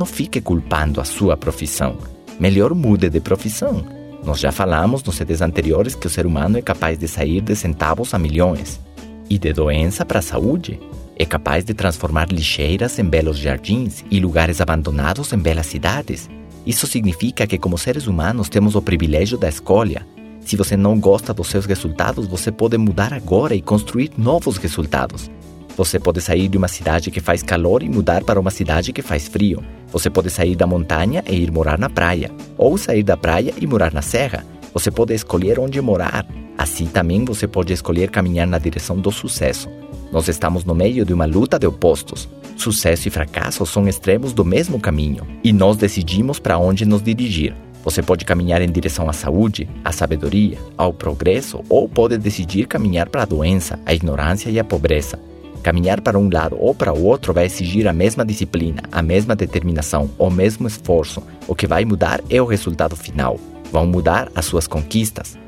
Não fique culpando a sua profissão. Melhor mude de profissão. Nós já falamos nos CDs anteriores que o ser humano é capaz de sair de centavos a milhões. E de doença para a saúde. É capaz de transformar lixeiras em belos jardins e lugares abandonados em belas cidades. Isso significa que, como seres humanos, temos o privilégio da escolha. Se você não gosta dos seus resultados, você pode mudar agora e construir novos resultados. Você pode sair de uma cidade que faz calor e mudar para uma cidade que faz frio. Você pode sair da montanha e ir morar na praia, ou sair da praia e morar na serra. Você pode escolher onde morar. Assim também você pode escolher caminhar na direção do sucesso. Nós estamos no meio de uma luta de opostos. Sucesso e fracasso são extremos do mesmo caminho, e nós decidimos para onde nos dirigir. Você pode caminhar em direção à saúde, à sabedoria, ao progresso, ou pode decidir caminhar para a doença, a ignorância e a pobreza. Caminhar para um lado ou para o outro vai exigir a mesma disciplina, a mesma determinação, o mesmo esforço. O que vai mudar é o resultado final. Vão mudar as suas conquistas.